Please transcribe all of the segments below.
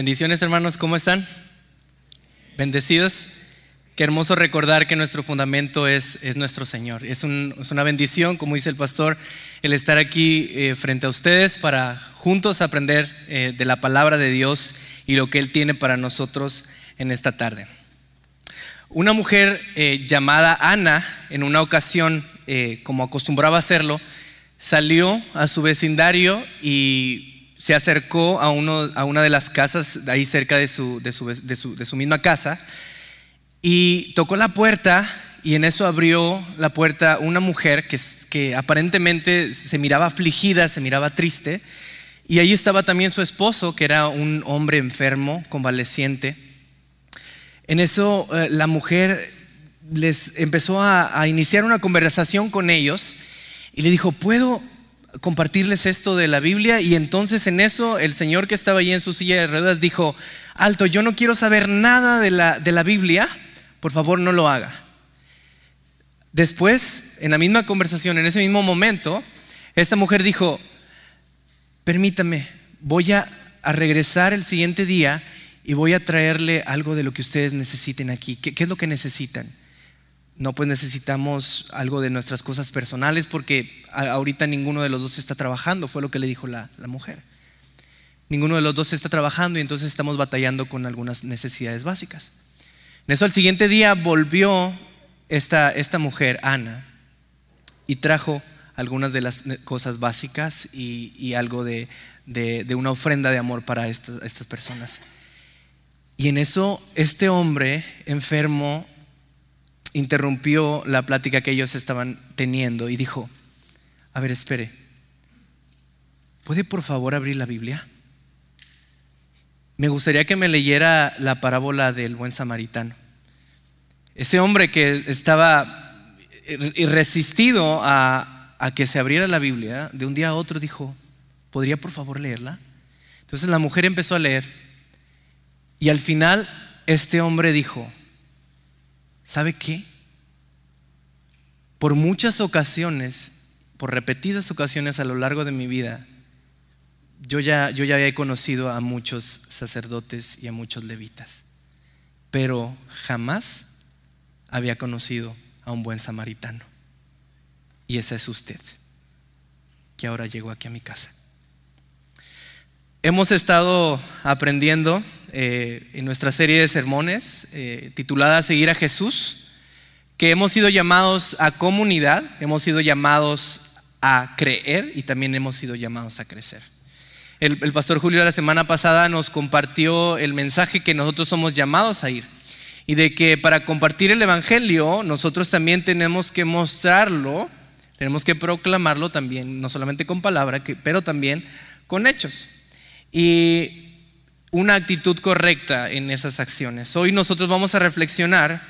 Bendiciones hermanos, ¿cómo están? Bendecidos. Qué hermoso recordar que nuestro fundamento es, es nuestro Señor. Es, una bendición, como dice el pastor, el estar aquí eh, frente a ustedes para juntos aprender eh, de la palabra de Dios y lo que Él tiene para nosotros en esta tarde. Una mujer eh, llamada Ana, en una ocasión, como acostumbraba hacerlo, salió a su vecindario y se acercó a, uno, a una de las casas ahí cerca de su, de su, misma casa y tocó la puerta y en eso abrió la puerta una mujer que, que aparentemente se miraba afligida, se miraba triste. Y ahí estaba también su esposo, que era un hombre enfermo, convaleciente. En eso eh, la mujer les empezó a, iniciar una conversación con ellos y le dijo, ¿puedo, compartirles esto de la Biblia y entonces en eso el señor que estaba allí en su silla de ruedas dijo, alto, yo no quiero saber nada de la, de la Biblia, por favor no lo haga. Después, en la misma conversación, en ese mismo momento, esta mujer dijo, permítame, voy a, a regresar el siguiente día y voy a traerle algo de lo que ustedes necesiten aquí. ¿Qué, qué es lo que necesitan? No, pues necesitamos algo de nuestras cosas personales porque ahorita ninguno de los dos está trabajando, fue lo que le dijo la, mujer. Ninguno de los dos está trabajando y entonces estamos batallando con algunas necesidades básicas. En eso al siguiente día volvió esta, esta mujer, Ana, y trajo algunas de las cosas básicas y, algo de, una ofrenda de amor para estas, estas personas. Y en eso este hombre enfermo interrumpió la plática que ellos estaban teniendo y dijo, a ver, espere, ¿puede por favor abrir la Biblia? Me gustaría que me leyera la parábola del buen samaritano. Ese hombre que estaba irresistido a, a que se abriera la Biblia, de un día a otro dijo, ¿podría por favor leerla? Entonces la mujer empezó a leer y al final este hombre dijo, ¿Sabe qué? Por muchas ocasiones, por repetidas ocasiones a lo largo de mi vida, yo ya, yo ya había conocido a muchos sacerdotes y a muchos levitas, pero jamás había conocido a un buen samaritano. Y ese es usted, que ahora llegó aquí a mi casa. Hemos estado aprendiendo eh, en nuestra serie de sermones eh, titulada Seguir a Jesús, que hemos sido llamados a comunidad, hemos sido llamados a creer y también hemos sido llamados a crecer. El, el pastor Julio la semana pasada nos compartió el mensaje que nosotros somos llamados a ir y de que para compartir el Evangelio nosotros también tenemos que mostrarlo, tenemos que proclamarlo también, no solamente con palabra, pero también con hechos. Y una actitud correcta en esas acciones. Hoy nosotros vamos a reflexionar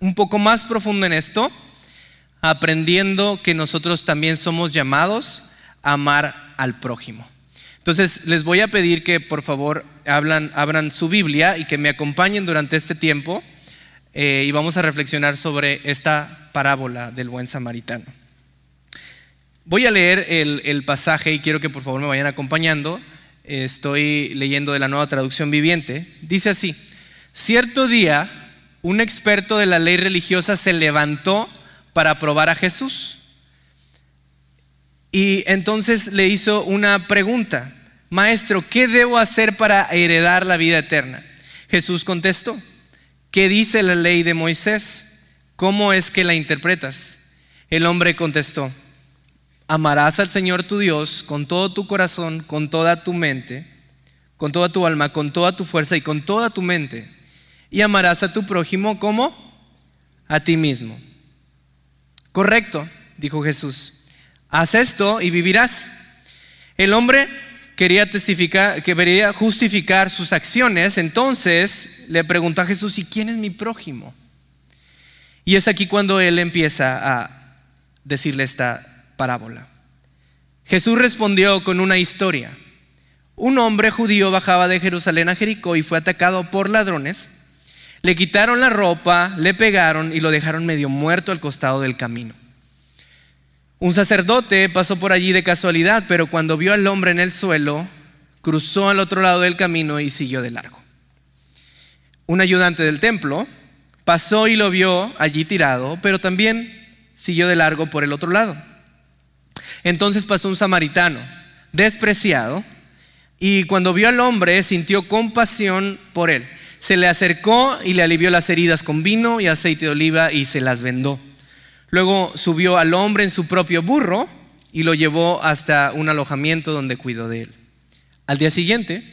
un poco más profundo en esto, aprendiendo que nosotros también somos llamados a amar al prójimo. Entonces les voy a pedir que por favor abran su Biblia y que me acompañen durante este tiempo eh, y vamos a reflexionar sobre esta parábola del buen samaritano. Voy a leer el pasaje y quiero que por favor me vayan acompañando estoy leyendo de la nueva traducción viviente, dice así, cierto día un experto de la ley religiosa se levantó para probar a Jesús. Y entonces le hizo una pregunta, Maestro, ¿qué debo hacer para heredar la vida eterna? Jesús contestó, ¿qué dice la ley de Moisés? ¿Cómo es que la interpretas? El hombre contestó, amarás al Señor tu Dios con todo tu corazón, con toda tu mente, con toda tu alma, con toda tu fuerza y con toda tu mente. Y amarás a tu prójimo como a ti mismo. Correcto, dijo Jesús. Haz esto y vivirás. El hombre quería testificar, quería justificar sus acciones, entonces le preguntó a Jesús, ¿y quién es mi prójimo? Y es aquí cuando él empieza a decirle esta parábola. Jesús respondió con una historia. Un hombre judío bajaba de Jerusalén a Jericó y fue atacado por ladrones. Le quitaron la ropa, le pegaron y lo dejaron medio muerto al costado del camino. Un sacerdote pasó por allí de casualidad, pero cuando vio al hombre en el suelo, cruzó al otro lado del camino y siguió de largo. Un ayudante del templo pasó y lo vio allí tirado, pero también siguió de largo por el otro lado. Entonces pasó un samaritano, despreciado, y cuando vio al hombre sintió compasión por él. Se le acercó y le alivió las heridas con vino y aceite de oliva y se las vendó. Luego subió al hombre en su propio burro y lo llevó hasta un alojamiento donde cuidó de él. Al día siguiente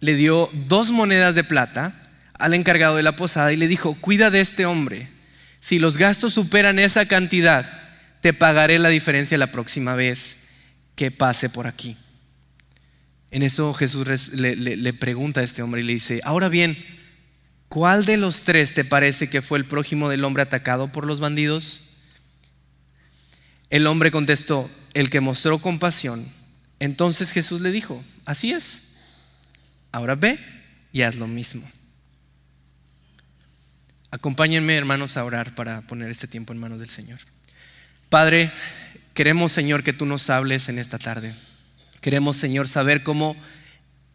le dio dos monedas de plata al encargado de la posada y le dijo, cuida de este hombre. Si los gastos superan esa cantidad, te pagaré la diferencia la próxima vez que pase por aquí. En eso Jesús le, pregunta a este hombre y le dice, ahora bien, ¿cuál de los tres te parece que fue el prójimo del hombre atacado por los bandidos? El hombre contestó, el que mostró compasión. Entonces Jesús le dijo, así es, ahora ve y haz lo mismo. Acompáñenme hermanos a orar para poner este tiempo en manos del Señor. Padre, queremos Señor que tú nos hables en esta tarde. Queremos, Señor, saber cómo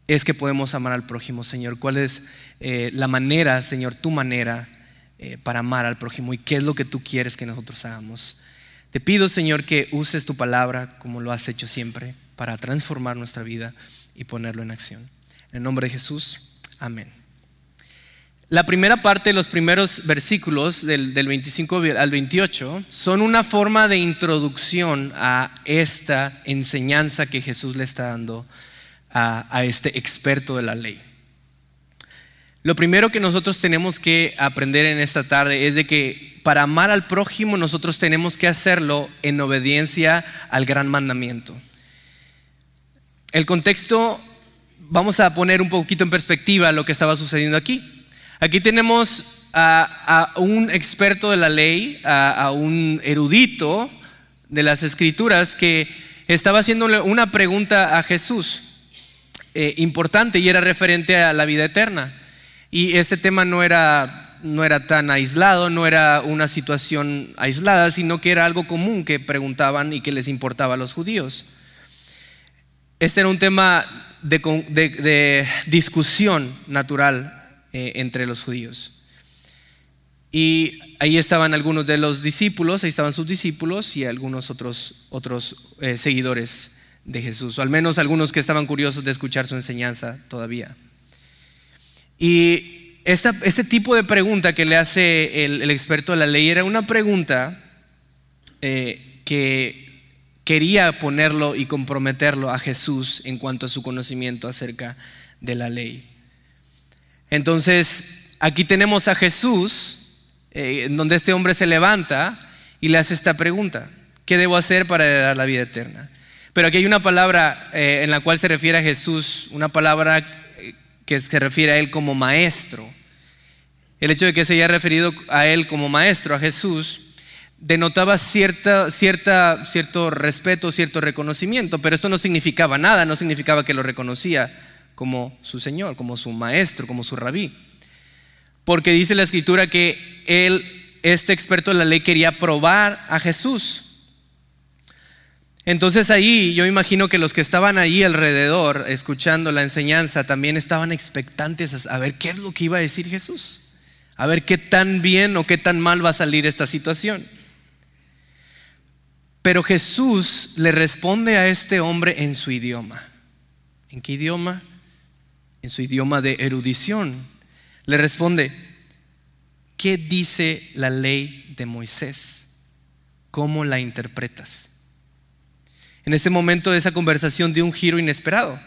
es que podemos amar al prójimo, Señor. ¿Cuál es eh, la manera, Señor, tu manera eh, para amar al prójimo y qué es lo que tú quieres que nosotros hagamos? Te pido, Señor, que uses tu palabra como lo has hecho siempre para transformar nuestra vida y ponerlo en acción. En el nombre de Jesús, amén. La primera parte, los primeros versículos del, 25 al 28, son una forma de introducción a esta enseñanza que Jesús le está dando a, a este experto de la ley. Lo primero que nosotros tenemos que aprender en esta tarde es de que para amar al prójimo nosotros tenemos que hacerlo en obediencia al gran mandamiento. El contexto, vamos a poner un poquito en perspectiva lo que estaba sucediendo aquí. Aquí tenemos a, un experto de la ley, a, un erudito de las escrituras que estaba haciéndole una pregunta a Jesús eh, importante y era referente a la vida eterna. Y este tema no era, no era tan aislado, no era una situación aislada, sino que era algo común que preguntaban y que les importaba a los judíos. Este era un tema de discusión natural eh, entre los judíos. Y ahí estaban algunos de los discípulos, ahí estaban sus discípulos y algunos otros, otros eh, seguidores de Jesús, o al menos algunos que estaban curiosos de escuchar su enseñanza todavía. Y este tipo de pregunta que le hace el, experto de la ley era una pregunta eh, que quería ponerlo y comprometerlo a Jesús en cuanto a su conocimiento acerca de la ley. Entonces, aquí tenemos a Jesús, eh, donde este hombre se levanta y le hace esta pregunta, ¿qué debo hacer para dar la vida eterna? Pero aquí hay una palabra eh, en la cual se refiere a Jesús, una palabra eh, que se refiere a él como maestro. El hecho de que se haya referido a él como maestro, a Jesús, denotaba cierta, cierta, cierto respeto, cierto reconocimiento, pero esto no significaba nada, no significaba que lo reconocía como su Señor, como su maestro, como su rabí. Porque dice la escritura que él, este experto de la ley, quería probar a Jesús. Entonces ahí yo imagino que los que estaban ahí alrededor escuchando la enseñanza también estaban expectantes a ver qué es lo que iba a decir Jesús. A ver qué tan bien o qué tan mal va a salir esta situación. Pero Jesús le responde a este hombre en su idioma. ¿En qué idioma? En su idioma de erudición, le responde, ¿qué dice la ley de Moisés? ¿Cómo la interpretas? En ese momento esa conversación dio un giro inesperado,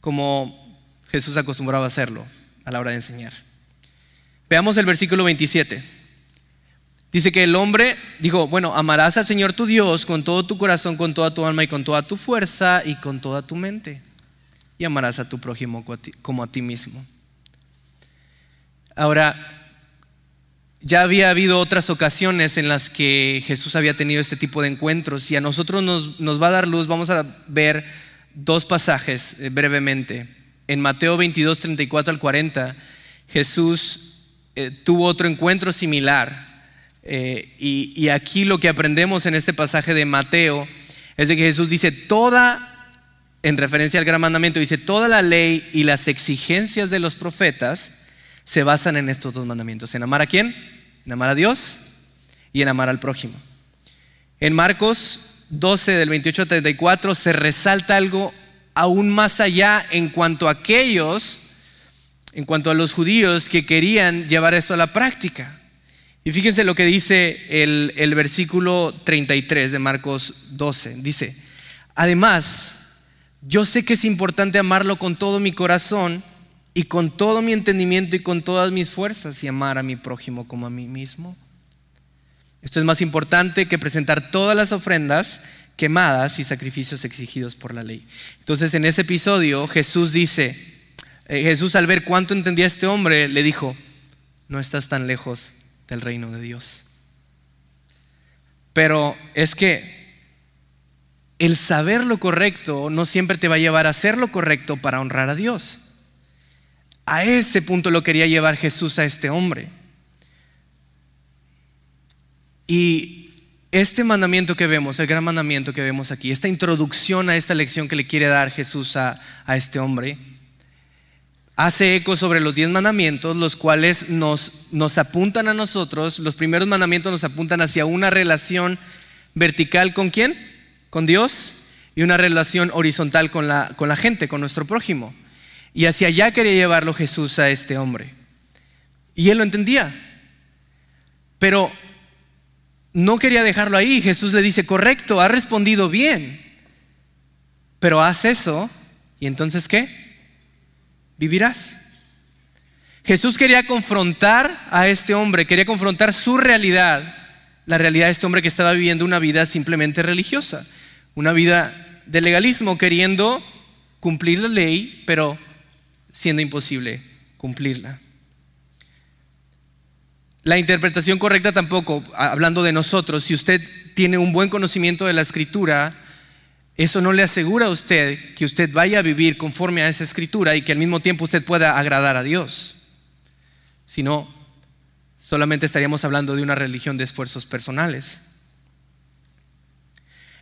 como Jesús acostumbraba a hacerlo a la hora de enseñar. Veamos el versículo 27. Dice que el hombre dijo, bueno, amarás al Señor tu Dios con todo tu corazón, con toda tu alma y con toda tu fuerza y con toda tu mente y amarás a tu prójimo como a ti mismo. Ahora, ya había habido otras ocasiones en las que Jesús había tenido este tipo de encuentros y a nosotros nos, va a dar luz. Vamos a ver dos pasajes eh, brevemente. En Mateo 22, 34 al 40, Jesús eh, tuvo otro encuentro similar. Eh, y, y aquí lo que aprendemos en este pasaje de Mateo es de que Jesús dice, toda en referencia al gran mandamiento, dice, toda la ley y las exigencias de los profetas se basan en estos dos mandamientos. ¿En amar a quién? En amar a Dios y en amar al prójimo. En Marcos 12 del 28 al 34 se resalta algo aún más allá en cuanto a aquellos, en cuanto a los judíos que querían llevar eso a la práctica. Y fíjense lo que dice el, el versículo 33 de Marcos 12. Dice, además, yo sé que es importante amarlo con todo mi corazón y con todo mi entendimiento y con todas mis fuerzas y amar a mi prójimo como a mí mismo. Esto es más importante que presentar todas las ofrendas quemadas y sacrificios exigidos por la ley. Entonces en ese episodio Jesús dice, eh, Jesús al ver cuánto entendía este hombre, le dijo, no estás tan lejos del reino de Dios. Pero es que el saber lo correcto no siempre te va a llevar a hacer lo correcto para honrar a Dios. A ese punto lo quería llevar Jesús a este hombre. Y este mandamiento que vemos, el gran mandamiento que vemos aquí, esta introducción a esta lección que le quiere dar Jesús a, este hombre, hace eco sobre los diez mandamientos, los cuales nos, nos apuntan a nosotros, los primeros mandamientos nos apuntan hacia una relación vertical con quién? Con Dios y una relación horizontal con la, con la gente, con nuestro prójimo. Y hacia allá quería llevarlo Jesús a este hombre. Y él lo entendía. Pero no quería dejarlo ahí. Jesús le dice, correcto, ha respondido bien. Pero haz eso y entonces ¿qué? Vivirás. Jesús quería confrontar a este hombre, quería confrontar su realidad, la realidad de este hombre que estaba viviendo una vida simplemente religiosa, una vida de legalismo, queriendo cumplir la ley, pero siendo imposible cumplirla. La interpretación correcta tampoco, hablando de nosotros, si usted tiene un buen conocimiento de la escritura, eso no le asegura a usted que usted vaya a vivir conforme a esa escritura y que al mismo tiempo usted pueda agradar a Dios. Sino, solamente estaríamos hablando de una religión de esfuerzos personales.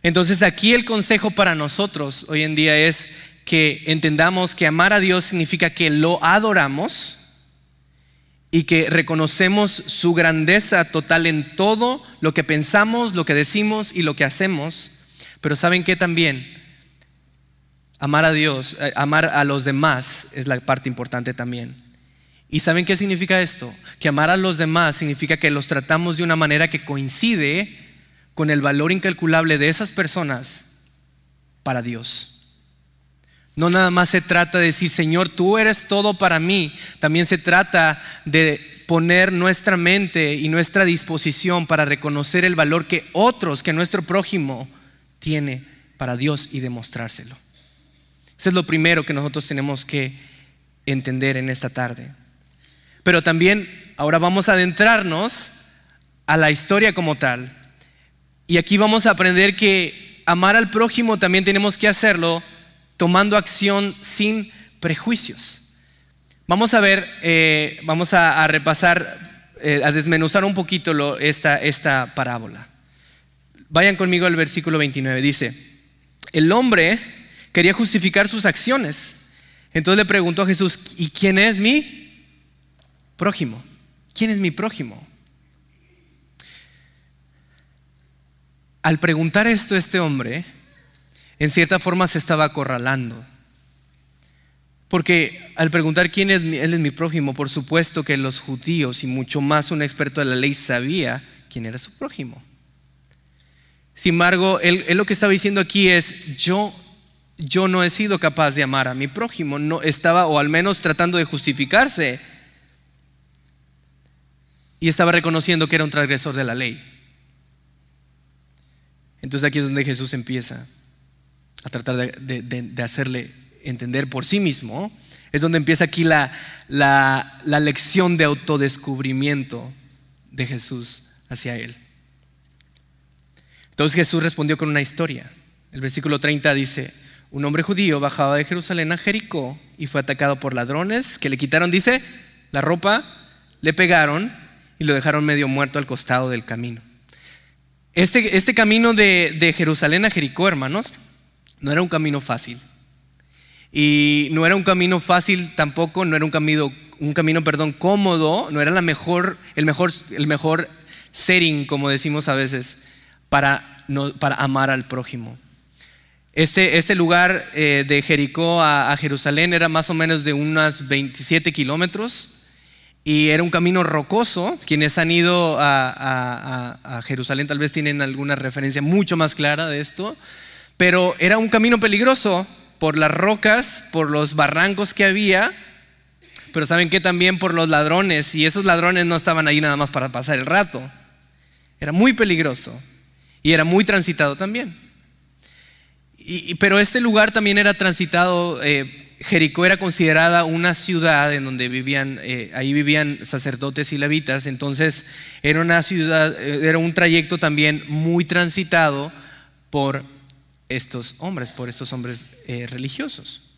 Entonces aquí el consejo para nosotros hoy en día es que entendamos que amar a Dios significa que lo adoramos y que reconocemos su grandeza total en todo lo que pensamos, lo que decimos y lo que hacemos. Pero saben que también amar a Dios, eh, amar a los demás es la parte importante también. ¿Y saben qué significa esto? Que amar a los demás significa que los tratamos de una manera que coincide con el valor incalculable de esas personas para Dios. No nada más se trata de decir, Señor, tú eres todo para mí. También se trata de poner nuestra mente y nuestra disposición para reconocer el valor que otros, que nuestro prójimo tiene para Dios y demostrárselo. Eso es lo primero que nosotros tenemos que entender en esta tarde. Pero también ahora vamos a adentrarnos a la historia como tal. Y aquí vamos a aprender que amar al prójimo también tenemos que hacerlo tomando acción sin prejuicios. Vamos a ver, eh, vamos a, repasar, eh, a desmenuzar un poquito esta, esta parábola. Vayan conmigo al versículo 29. Dice, el hombre quería justificar sus acciones. Entonces le preguntó a Jesús, ¿y quién es mi prójimo? ¿Quién es mi prójimo? Al preguntar esto este hombre, en cierta forma se estaba acorralando. Porque al preguntar quién es, él es mi prójimo, por supuesto que los judíos y mucho más un experto de la ley sabía quién era su prójimo. Sin embargo, él, lo que estaba diciendo aquí es, yo, yo no he sido capaz de amar a mi prójimo, no estaba, o al menos tratando de justificarse, y estaba reconociendo que era un transgresor de la ley. Entonces aquí es donde Jesús empieza a tratar de, hacerle entender por sí mismo, es donde empieza aquí la, la, lección de autodescubrimiento de Jesús hacia él. Entonces Jesús respondió con una historia. El versículo 30 dice, un hombre judío bajaba de Jerusalén a Jericó y fue atacado por ladrones que le quitaron, dice, la ropa, le pegaron y lo dejaron medio muerto al costado del camino. Este, este camino de, de Jerusalén a Jericó, hermanos, no era un camino fácil. Y no era un camino fácil tampoco, no era un camino, un camino perdón, cómodo, no era la mejor, el, mejor, el mejor setting, como decimos a veces, para, no, para amar al prójimo. Este, este lugar eh, de Jericó a, a, Jerusalén era más o menos de unas 27 kilómetros y era un camino rocoso. Quienes han ido a, Jerusalén tal vez tienen alguna referencia mucho más clara de esto, pero era un camino peligroso por las rocas, por los barrancos que había, pero saben que también por los ladrones y esos ladrones no estaban ahí nada más para pasar el rato. Era muy peligroso y era muy transitado también pero este lugar también era transitado, eh, Jericó era considerada una ciudad en donde vivían, eh, ahí vivían sacerdotes y levitas, entonces era una ciudad, eh, era un trayecto también muy transitado por estos hombres, por estos hombres religiosos.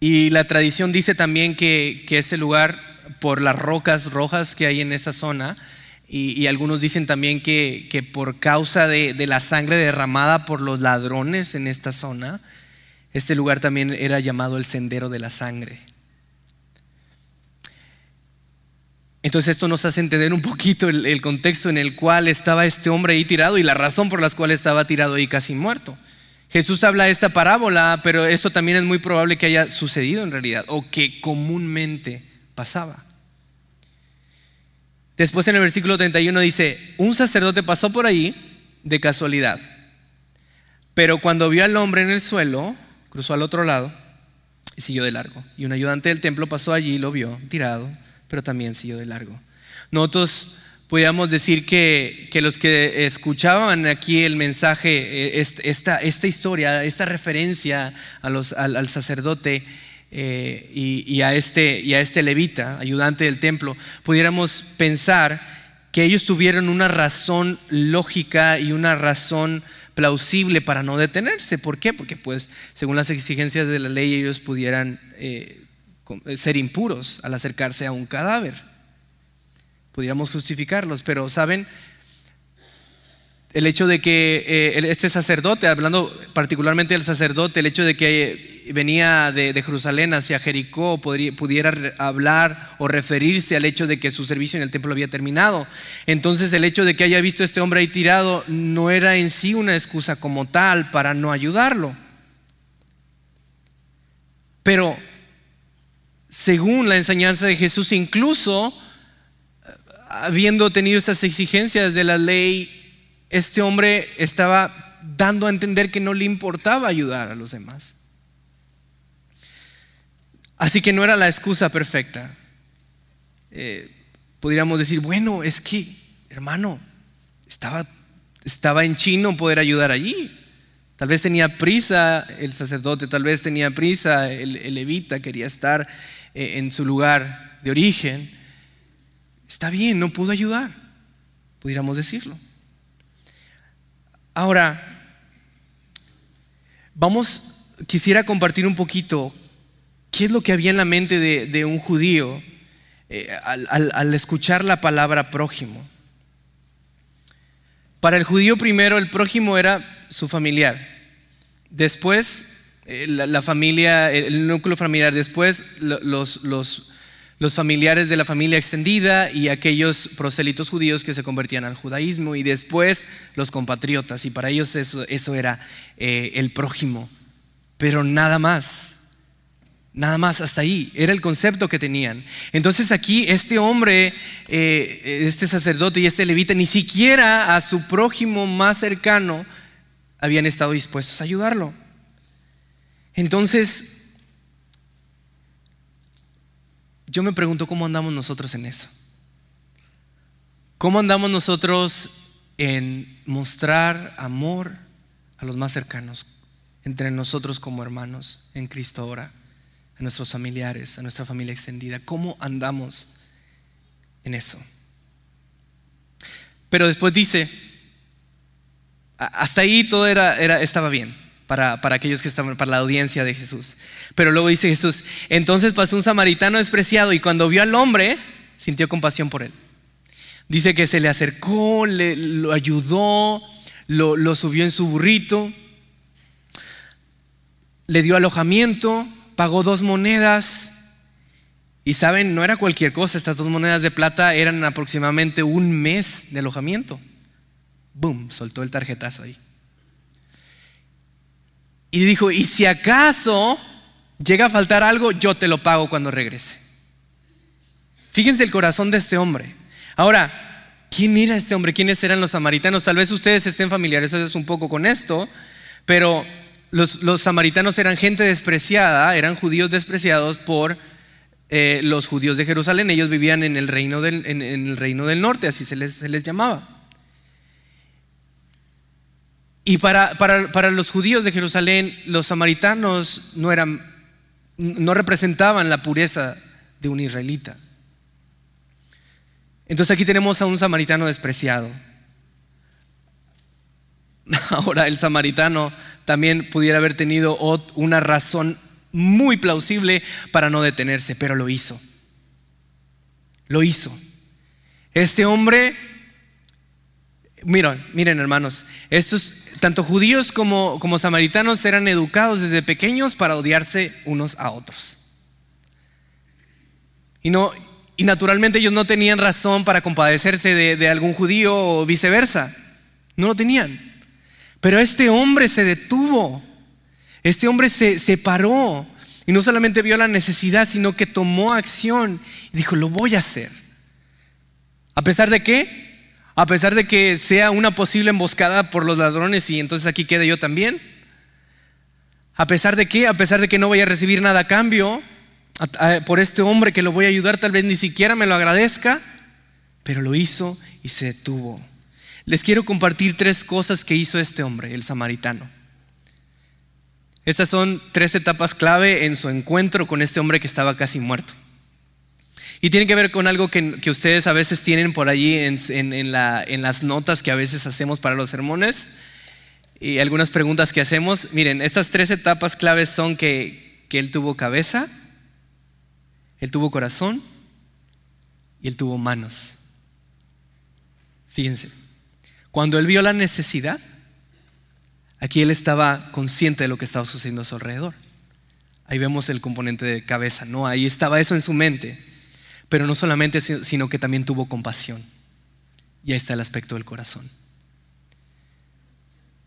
Y la tradición dice también que, que ese lugar, por las rocas rojas que hay en esa zona, y, algunos dicen también que, por causa de, la sangre derramada por los ladrones en esta zona, este lugar también era llamado el sendero de la sangre. Entonces esto nos hace entender un poquito el, contexto en el cual estaba este hombre ahí tirado y la razón por la cual estaba tirado ahí casi muerto. Jesús habla esta parábola, pero esto también es muy probable que haya sucedido en realidad o que comúnmente pasaba. Después en el versículo 31 dice, un sacerdote pasó por ahí de casualidad, pero cuando vio al hombre en el suelo, cruzó al otro lado y siguió de largo. Y un ayudante del templo pasó allí y lo vio tirado, pero también siguió de largo. Nosotros podríamos decir que, los que escuchaban aquí el mensaje, eh, esta, esta historia, esta referencia al sacerdote, eh, y, a este, y a este levita, ayudante del templo, pudiéramos pensar que ellos tuvieron una razón lógica y una razón plausible para no detenerse. ¿Por qué? Porque pues según las exigencias de la ley ellos pudieran eh, ser impuros al acercarse a un cadáver. Pudiéramos justificarlos, pero ¿saben? el hecho de que eh, este sacerdote, hablando particularmente del sacerdote, el hecho de que venía de, Jerusalén hacia Jericó, pudiera hablar o referirse al hecho de que su servicio en el templo había terminado. Entonces el hecho de que haya visto a este hombre ahí tirado no era en sí una excusa como tal para no ayudarlo. Pero según la enseñanza de Jesús, incluso habiendo tenido esas exigencias de la ley, este hombre estaba dando a entender que no le importaba ayudar a los demás. Así que no era la excusa perfecta. Eh, podríamos decir, bueno, es que, hermano, estaba, estaba en chino poder ayudar allí. Tal vez tenía prisa el sacerdote, tal vez tenía prisa el, levita, quería estar eh, en su lugar de origen. Está bien, no pudo ayudar, pudiéramos decirlo. Ahora, vamos, quisiera compartir un poquito qué es lo que había en la mente de, un judío eh, al, escuchar la palabra prójimo. Para el judío primero el prójimo era su familiar, después eh, la, familia, el núcleo familiar, después los, familiares de la familia extendida y aquellos prosélitos judíos que se convertían al judaísmo. Y después los compatriotas. Y para ellos eso, eso era eh, el prójimo, pero nada más. Nada más, hasta ahí. Era el concepto que tenían. Entonces aquí este hombre, eh, este sacerdote y este levita, ni siquiera a su prójimo más cercano habían estado dispuestos a ayudarlo. Entonces, yo me pregunto cómo andamos nosotros en eso. ¿Cómo andamos nosotros en mostrar amor a los más cercanos, entre nosotros como hermanos en Cristo ahora, nuestros familiares, a nuestra familia extendida? ¿Cómo andamos en eso? Pero después dice, hasta ahí todo era, estaba bien para, aquellos que estaban, para la audiencia de Jesús. Pero luego dice Jesús, entonces pasó un samaritano despreciado y cuando vio al hombre, sintió compasión por él. Dice que se le acercó, le, lo ayudó, lo, lo subió en su burrito. le dio alojamiento, pagó dos monedas. Y saben, no era cualquier cosa, estas dos monedas de plata eran aproximadamente un mes de alojamiento. Boom, soltó el tarjetazo ahí. Y dijo, y si acaso llega a faltar algo, yo te lo pago cuando regrese. Fíjense el corazón de este hombre. Ahora, ¿quién era este hombre? ¿Quiénes eran los samaritanos? Tal vez ustedes estén familiarizados un poco con esto, pero los, samaritanos eran gente despreciada, eran judíos despreciados por eh, los judíos de Jerusalén. Ellos vivían en el reino del, norte, así se les, se les llamaba. Y para, para, los judíos de Jerusalén, los samaritanos no eran, no representaban la pureza de un israelita. Entonces aquí tenemos a un samaritano despreciado. Ahora el samaritano también pudiera haber tenido una razón muy plausible para no detenerse, pero lo hizo. Lo hizo. Este hombre, miren, miren hermanos, estos tanto judíos como, como samaritanos eran educados desde pequeños para odiarse unos a otros. Y, no, y naturalmente ellos no tenían razón para compadecerse de, de algún judío o viceversa. No lo tenían. Pero este hombre se detuvo. Este hombre se, se paró. Y no solamente vio la necesidad, sino que tomó acción y dijo, lo voy a hacer. ¿A pesar de qué? A pesar de que sea una posible emboscada por los ladrones y entonces aquí quede yo también. A pesar de qué? A pesar de que no voy a recibir nada a cambio por este hombre que lo voy a ayudar, tal vez ni siquiera me lo agradezca, pero lo hizo y se detuvo. Les quiero compartir tres cosas que hizo este hombre, el samaritano. Estas son tres etapas clave en su encuentro con este hombre que estaba casi muerto. Y tiene que ver con algo que, ustedes a veces tienen por allí en, las notas que a veces hacemos para los sermones y algunas preguntas que hacemos. Miren, estas tres etapas claves son que, que él tuvo cabeza, él tuvo corazón y él tuvo manos. Fíjense. Cuando él vio la necesidad, aquí él estaba consciente de lo que estaba sucediendo a su alrededor. Ahí vemos el componente de cabeza, ¿no? Ahí estaba eso en su mente. Pero no solamente, sino que también tuvo compasión. Y ahí está el aspecto del corazón.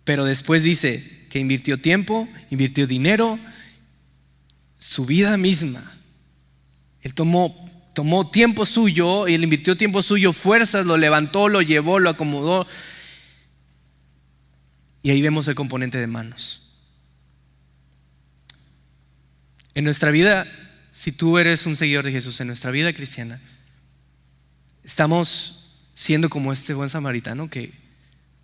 Pero después dice que invirtió tiempo, invirtió dinero, su vida misma. Él tomó, tomó tiempo suyo él invirtió tiempo suyo, fuerzas, lo levantó, lo llevó, lo acomodó, y ahí vemos el componente de manos. En nuestra vida, si tú eres un seguidor de Jesús, en nuestra vida cristiana, estamos siendo como este buen samaritano que,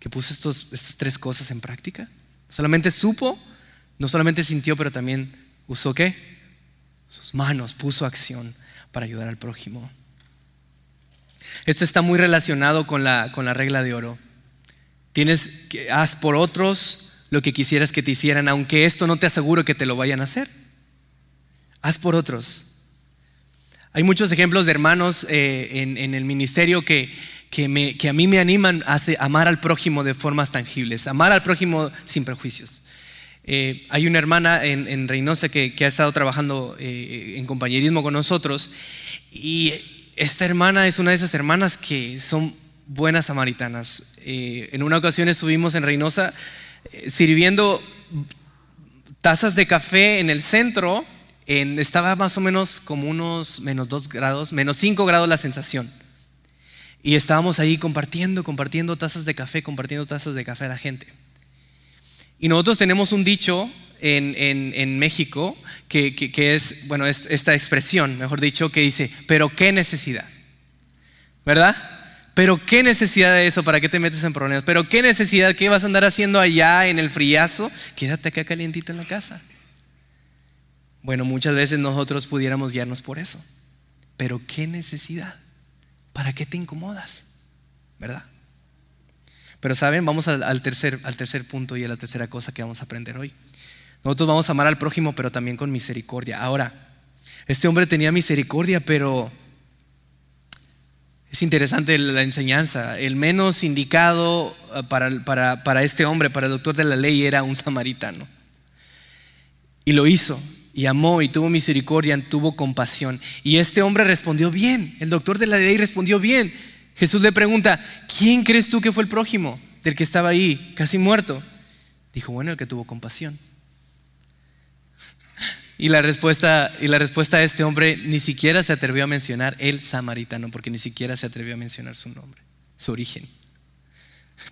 que puso estos, estas tres cosas en práctica. Solamente supo, no solamente sintió, pero también usó qué? Sus manos, puso acción para ayudar al prójimo. Esto está muy relacionado con la, con la regla de oro. Tienes que haz por otros lo que quisieras que te hicieran, aunque esto no te aseguro que te lo vayan a hacer. Haz por otros. Hay muchos ejemplos de hermanos eh, en, el ministerio que, que, a mí me animan a amar al prójimo de formas tangibles, amar al prójimo sin prejuicios. Eh, hay una hermana en, Reynosa que, ha estado trabajando eh, en compañerismo con nosotros y esta hermana es una de esas hermanas que son buenas samaritanas. Eh, en una ocasión estuvimos en Reynosa eh, sirviendo tazas de café en el centro. estaba más o menos como unos menos 2 grados, menos 5 grados la sensación. Y estábamos ahí compartiendo, compartiendo tazas de café, compartiendo tazas de café a la gente. Y nosotros tenemos un dicho en, México que, que, es, bueno, es esta expresión, mejor dicho, que dice, pero qué necesidad. ¿Verdad? Pero qué necesidad de eso, ¿para qué te metes en problemas? Pero qué necesidad, ¿qué vas a andar haciendo allá en el friazo? Quédate acá calientito en la casa. Bueno, muchas veces nosotros pudiéramos guiarnos por eso. Pero qué necesidad, ¿para qué te incomodas? ¿Verdad? Pero saben, vamos al, tercer, al tercer punto y a la tercera cosa que vamos a aprender hoy. Nosotros vamos a amar al prójimo, pero también con misericordia. Ahora, este hombre tenía misericordia, pero es interesante la enseñanza. El menos indicado eh, para, este hombre, para el doctor de la ley, era un samaritano. Y lo hizo, y amó, y tuvo misericordia, y tuvo compasión. Y este hombre respondió bien, el doctor de la ley respondió bien. Jesús le pregunta, ¿quién crees tú que fue el prójimo del que estaba ahí, casi muerto? Dijo, bueno, el que tuvo compasión. Y la respuesta, y la respuesta de este hombre ni siquiera se atrevió a mencionar el samaritano, porque ni siquiera se atrevió a mencionar su nombre, su origen.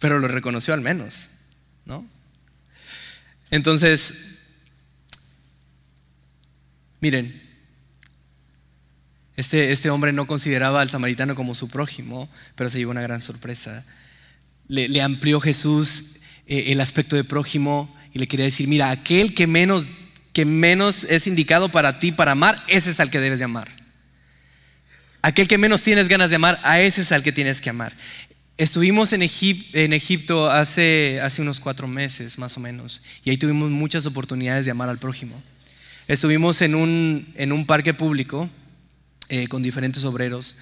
Pero lo reconoció al menos, ¿no? Entonces, miren, este, este hombre no consideraba al samaritano como su prójimo, pero se llevó una gran sorpresa. Le, amplió Jesús eh, el aspecto de prójimo y le quería decir, mira, aquel que menos que menos es indicado para ti para amar, ese es al que debes de amar. Aquel que menos tienes ganas de amar, a ese es al que tienes que amar. Estuvimos en, Egipto hace, unos cuatro meses más o menos y ahí tuvimos muchas oportunidades de amar al prójimo. Estuvimos en un, en un parque público eh, con diferentes obreros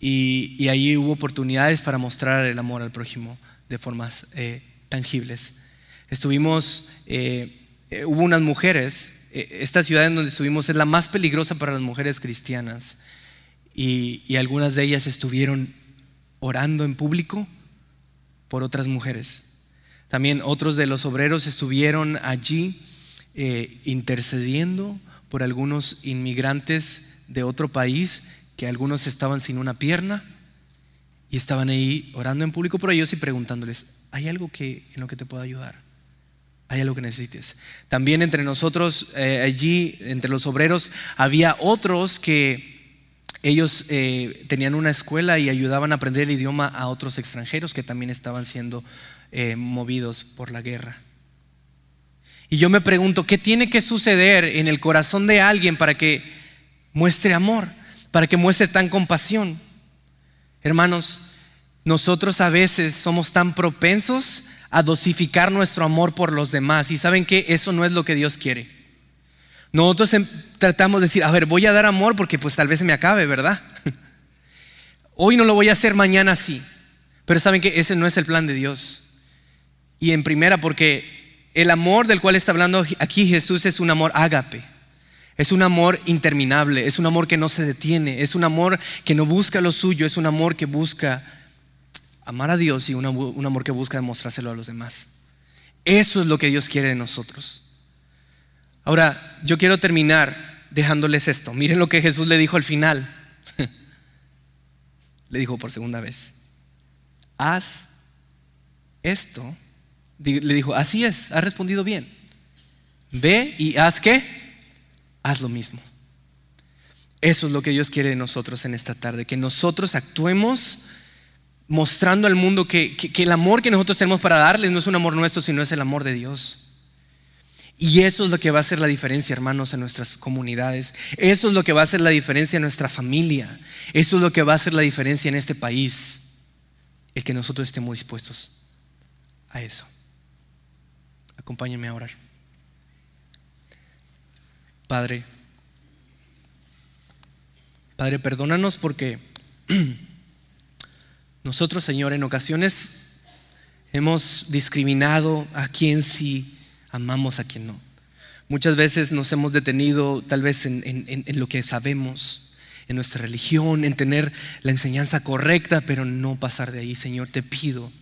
y, y, ahí hubo oportunidades para mostrar el amor al prójimo de formas eh, tangibles. Estuvimos, eh, hubo unas mujeres eh, esta ciudad en donde estuvimos es la más peligrosa para las mujeres cristianas y, algunas de ellas estuvieron orando en público por otras mujeres. También otros de los obreros estuvieron allí eh, intercediendo por algunos inmigrantes de otro país que algunos estaban sin una pierna y estaban ahí orando en público por ellos y preguntándoles, ¿hay algo que, en lo que te pueda ayudar? Hay algo que necesites. También entre nosotros, eh, allí, entre los obreros, había otros que ellos eh, tenían una escuela y ayudaban a aprender el idioma a otros extranjeros que también estaban siendo eh, movidos por la guerra. Y yo me pregunto, ¿qué tiene que suceder en el corazón de alguien para que muestre amor, para que muestre tan compasión? Hermanos, nosotros a veces somos tan propensos a dosificar nuestro amor por los demás. Y saben que eso no es lo que Dios quiere. Nosotros em, tratamos de decir, a ver, voy a dar amor porque pues tal vez se me acabe, ¿verdad? Hoy no lo voy a hacer, mañana sí. Pero saben que ese no es el plan de Dios. Y en primera, porque el amor del cual está hablando aquí Jesús es un amor ágape. Es un amor interminable, es un amor que no se detiene, es un amor que no busca lo suyo, es un amor que busca amar a Dios y un amor que busca demostrárselo a los demás. Eso es lo que Dios quiere de nosotros. Ahora, yo quiero terminar dejándoles esto. Miren lo que Jesús le dijo al final. le dijo por segunda vez, haz esto. Le dijo, así es, has respondido bien. Ve y haz qué? Haz lo mismo. Eso es lo que Dios quiere de nosotros en esta tarde, que nosotros actuemos mostrando al mundo que, el amor que nosotros tenemos para darles no es un amor nuestro, sino es el amor de Dios. Y eso es lo que va a hacer la diferencia, hermanos, en nuestras comunidades. Eso es lo que va a hacer la diferencia en nuestra familia. Eso es lo que va a hacer la diferencia en este país. El que nosotros estemos dispuestos a eso. Acompáñenme a orar. Padre, Padre, perdónanos porque Nosotros, Señor, en ocasiones hemos discriminado a quien sí amamos, a quien no. Muchas veces nos hemos detenido tal vez en, lo que sabemos, en nuestra religión, en tener la enseñanza correcta, pero no pasar de ahí. Señor, te pido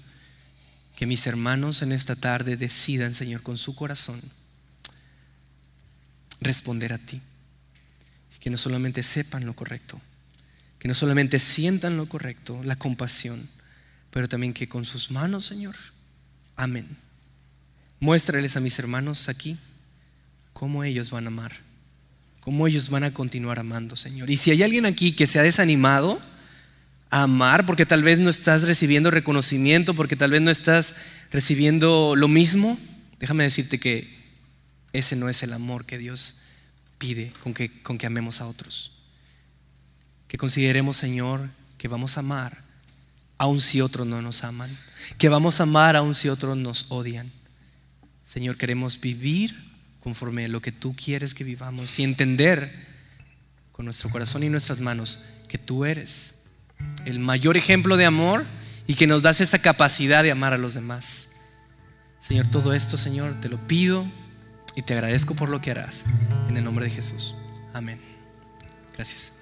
que mis hermanos en esta tarde decidan, Señor, con su corazón, responder a ti. Que no solamente sepan lo correcto, que no solamente sientan lo correcto, la compasión, pero también que con sus manos, Señor, amén. Muéstrales a mis hermanos aquí cómo ellos van a amar, cómo ellos van a continuar amando, Señor. Y si hay alguien aquí que se ha desanimado a amar, porque tal vez no estás recibiendo reconocimiento, porque tal vez no estás recibiendo lo mismo, déjame decirte que ese no es el amor que Dios pide con que, con que amemos a otros que consideremos, Señor, que vamos a amar aun si otros no nos aman, que vamos a amar aun si otros nos odian. Señor, queremos vivir conforme a lo que tú quieres que vivamos y entender con nuestro corazón y nuestras manos que tú eres el mayor ejemplo de amor y que nos das esa capacidad de amar a los demás. Señor, todo esto, Señor, te lo pido Y te agradezco por lo que harás. En el nombre de Jesús. Amén. Gracias.